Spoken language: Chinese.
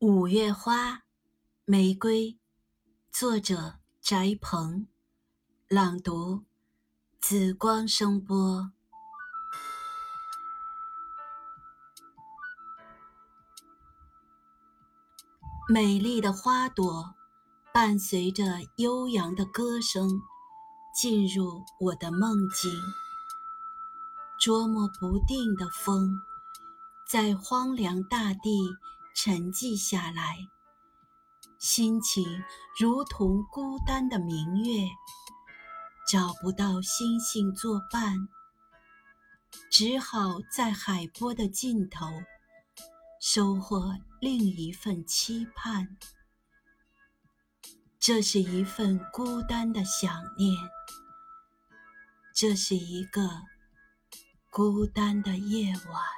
五月花，玫瑰，作者：翟鹏，朗读：紫光声波。美丽的花朵，伴随着悠扬的歌声，进入我的梦境。捉摸不定的风，在荒凉大地。沉寂下来，心情如同孤单的明月，找不到星星作伴，只好在海波的尽头收获另一份期盼。这是一份孤单的想念，这是一个孤单的夜晚。